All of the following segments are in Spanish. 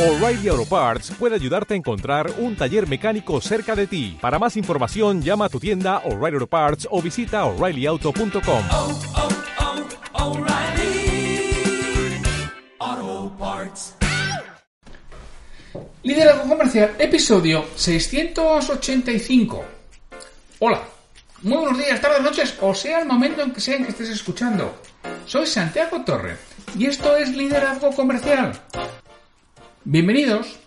O'Reilly Auto Parts puede ayudarte a encontrar un taller mecánico cerca de ti. Para más información, llama a tu tienda O'Reilly Auto Parts o visita oreillyauto.com. oh, oh, O'Reilly Auto Parts. Liderazgo Comercial, episodio 685. Hola, muy buenos días, tardes, noches, o sea el momento en que sea en que estés escuchando. Soy Santiago Torre y esto es Liderazgo Comercial. Bienvenidos.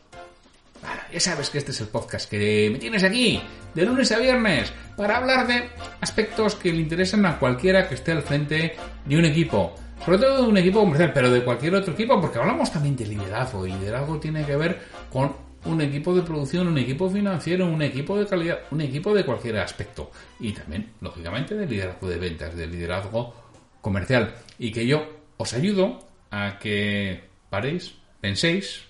Ya sabes que este es el podcast que me tienes aquí, de lunes a viernes, para hablar de aspectos que le interesan a cualquiera que esté al frente de un equipo. Sobre todo de un equipo comercial, pero de cualquier otro equipo, porque hablamos también de liderazgo, y liderazgo tiene que ver con un equipo de producción, un equipo financiero, un equipo de calidad, un equipo de cualquier aspecto. Y también, lógicamente, de liderazgo de ventas, de liderazgo comercial. Y que yo os ayudo a que paréis, penséis,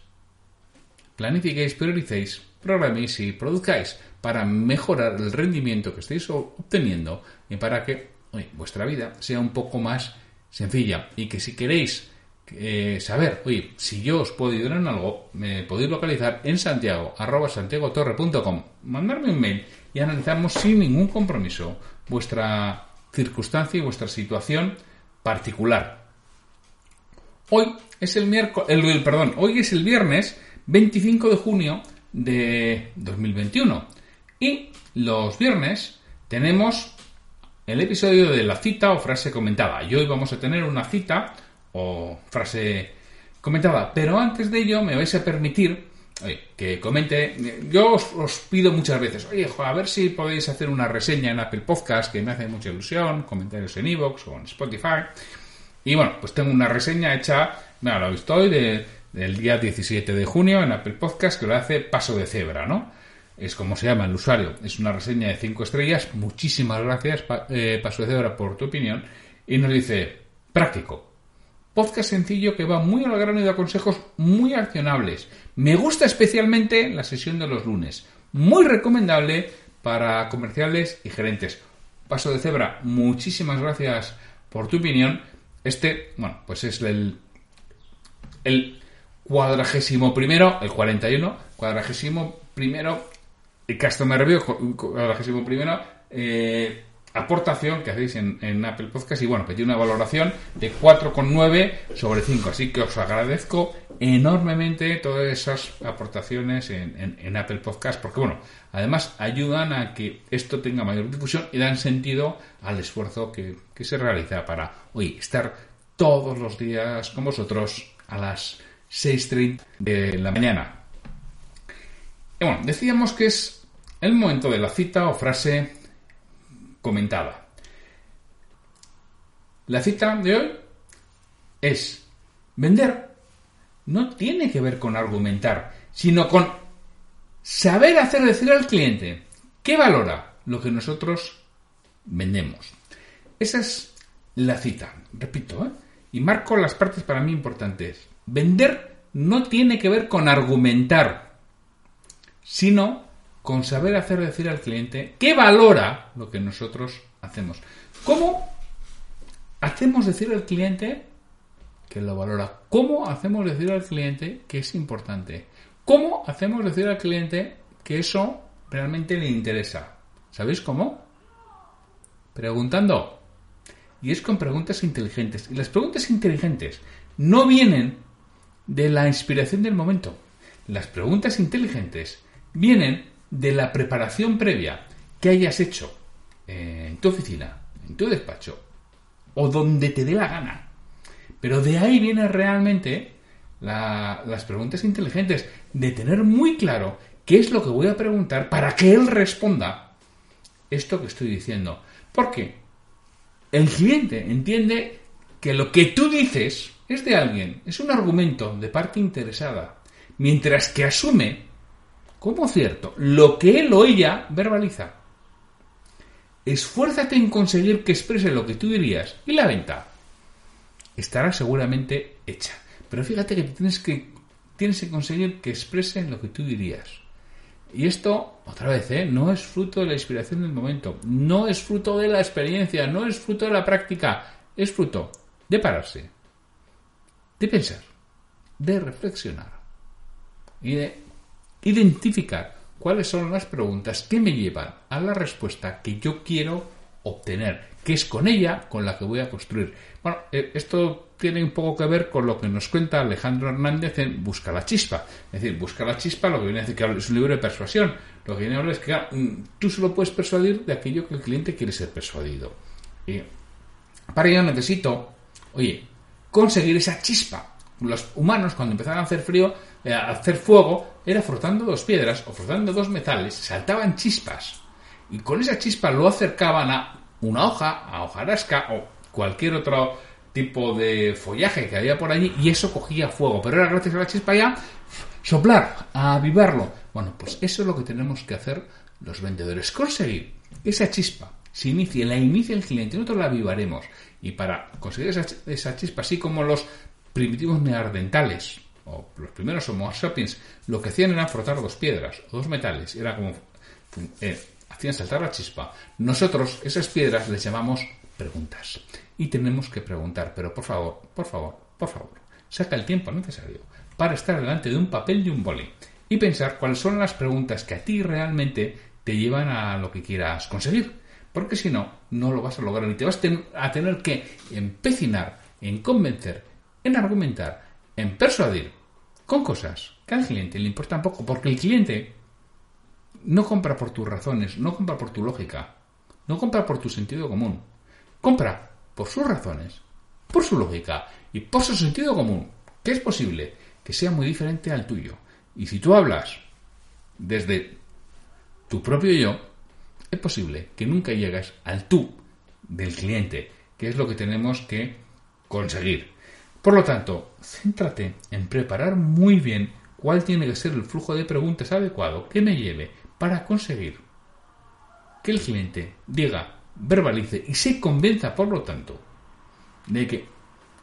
planifiquéis, prioricéis, programéis y produzcáis para mejorar el rendimiento que estáis obteniendo y para que vuestra vida sea un poco más sencilla y que si queréis eh, saber, oye, si yo os puedo ayudar en algo, me podéis localizar en santiago, arroba santiagotorre.com, mandarme un mail y analizamos sin ningún compromiso vuestra circunstancia y vuestra situación particular. Hoy es el miércoles, el, el- perdón, hoy es el viernes 25 de junio de 2021 y los viernes tenemos el episodio de la cita o frase comentada. Y hoy vamos a tener una cita o frase comentada, pero antes de ello me vais a permitir que comente. Yo os, pido muchas veces, oye, a ver si podéis hacer una reseña en Apple Podcast que me hace mucha ilusión, comentarios en Evox o en Spotify. Y bueno, pues tengo una reseña hecha, mira, lo he visto hoy, de- del día 17 de junio en Apple Podcast, que lo hace Paso de Cebra, ¿no? Es como se llama el usuario. Es una reseña de 5 estrellas. Muchísimas gracias, eh, Paso de Cebra, por tu opinión. Y nos dice, práctico. Podcast sencillo que va muy al grano y da consejos muy accionables. Me gusta especialmente la sesión de los lunes. Muy recomendable para comerciales y gerentes. Paso de cebra, muchísimas gracias por tu opinión. Este, bueno, pues es el, el cuadragésimo primero, el 41, cuadragésimo primero, el Customer Review, cu- cuadragésimo primero, eh, aportación que hacéis en, Apple Podcast y bueno, tiene una valoración de 4,9 sobre 5. Así que os agradezco enormemente todas esas aportaciones en, en- en Apple Podcast porque bueno, además ayudan a que esto tenga mayor difusión y dan sentido al esfuerzo que, que se realiza para hoy estar todos los días con vosotros a las 6.30 de la mañana. Bueno, decíamos que es el momento de la cita o frase comentada. La cita de hoy es vender no tiene que ver con argumentar, sino con saber hacer decir al cliente qué valora lo que nosotros vendemos. Esa es la cita, repito, ¿eh? y marco las partes para mí importantes. Vender no tiene que ver con argumentar, sino con saber hacer decir al cliente qué valora lo que nosotros hacemos. ¿Cómo hacemos decir al cliente que lo valora? ¿Cómo hacemos decir al cliente que es importante? ¿Cómo hacemos decir al cliente que eso realmente le interesa? ¿Sabéis cómo? Preguntando. Y es con preguntas inteligentes. Y las preguntas inteligentes no vienen de la inspiración del momento. Las preguntas inteligentes vienen de la preparación previa que hayas hecho en tu oficina, en tu despacho o donde te dé la gana. Pero de ahí vienen realmente la- las preguntas inteligentes, de tener muy claro qué es lo que voy a preguntar para que él responda esto que estoy diciendo. Porque el cliente entiende que lo que tú dices es de alguien, es un argumento de parte interesada, mientras que asume como cierto lo que él o ella verbaliza. Esfuérzate en conseguir que exprese lo que tú dirías y la venta estará seguramente hecha. Pero fíjate que tienes que tienes que conseguir que expresen lo que tú dirías. Y esto, otra vez, ¿eh? no es fruto de la inspiración del momento, no es fruto de la experiencia, no es fruto de la práctica, es fruto de pararse, de pensar, de reflexionar y de identificar cuáles son las preguntas que me llevan a la respuesta que yo quiero obtener, que es con ella con la que voy a construir. Bueno, eh, esto tiene un poco que ver con lo que nos cuenta Alejandro Hernández en Busca la Chispa. Es decir, Busca la Chispa lo que viene a decir que es un libro de persuasión. Lo que viene a hablar es que mm, tú solo puedes persuadir de aquello que el cliente quiere ser persuadido. Y para ello necesito, oye, conseguir esa chispa. Los humanos, cuando empezaban a hacer frío, eh, a hacer fuego, era frotando dos piedras o frotando dos metales, saltaban chispas. Y con esa chispa lo acercaban a una hoja, a hojarasca o cualquier otro tipo de follaje que había por allí y eso cogía fuego. Pero era gracias a la chispa ya soplar, a avivarlo. Bueno, pues eso es lo que tenemos que hacer los vendedores. Conseguir esa chispa se inicie, la inicia el cliente, nosotros la avivaremos. Y para conseguir esa, chispa, así como los primitivos neardentales o los primeros Homo sapiens, lo que hacían era frotar dos piedras o dos metales. Era como. Eh, hacían saltar la chispa. Nosotros, esas piedras, les llamamos preguntas. Y tenemos que preguntar, pero por favor, por favor, por favor, saca el tiempo necesario para estar delante de un papel y un boli y pensar cuáles son las preguntas que a ti realmente te llevan a lo que quieras conseguir. Porque si no, no lo vas a lograr y te vas a tener que empecinar en convencer, en argumentar, en persuadir con cosas que al cliente le importan poco, porque el cliente no compra por tus razones, no compra por tu lógica, no compra por tu sentido común, compra por sus razones, por su lógica y por su sentido común, que es posible que sea muy diferente al tuyo. Y si tú hablas desde tu propio yo, es posible que nunca llegues al tú del cliente, que es lo que tenemos que conseguir. Por lo tanto, céntrate en preparar muy bien cuál tiene que ser el flujo de preguntas adecuado que me lleve para conseguir que el cliente diga, verbalice y se convenza, por lo tanto, de que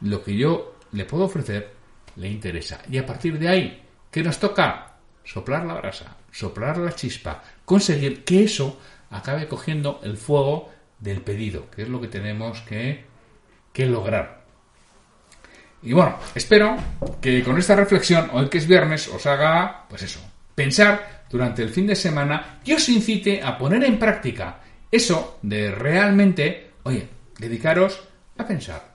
lo que yo le puedo ofrecer le interesa. Y a partir de ahí, ¿qué nos toca? Soplar la brasa, soplar la chispa, conseguir que eso acabe cogiendo el fuego del pedido, que es lo que tenemos que, que lograr. Y bueno, espero que con esta reflexión, hoy que es viernes, os haga, pues eso, pensar durante el fin de semana y os incite a poner en práctica eso de realmente, oye, dedicaros a pensar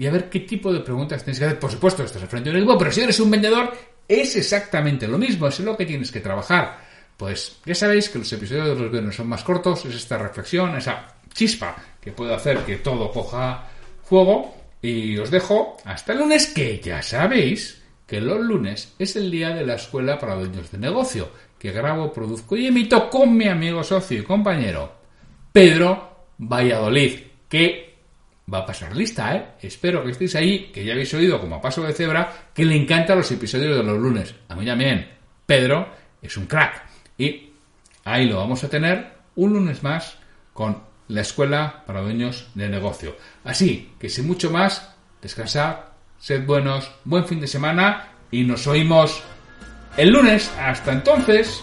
y a ver qué tipo de preguntas tenéis que hacer. Por supuesto, estás al frente de un equipo, pero si eres un vendedor, es exactamente lo mismo, es lo que tienes que trabajar. Pues ya sabéis que los episodios de los viernes son más cortos, es esta reflexión, esa chispa que puede hacer que todo coja fuego y os dejo hasta el lunes, que ya sabéis que los lunes es el día de la escuela para dueños de negocio, que grabo, produzco y emito con mi amigo, socio y compañero Pedro Valladolid, que va a pasar lista, ¿eh? Espero que estéis ahí, que ya habéis oído como a paso de cebra, que le encantan los episodios de los lunes. A mí también. Pedro es un crack. Y ahí lo vamos a tener un lunes más con la escuela para dueños de negocio. Así que sin mucho más, descansad, sed buenos, buen fin de semana y nos oímos el lunes. Hasta entonces.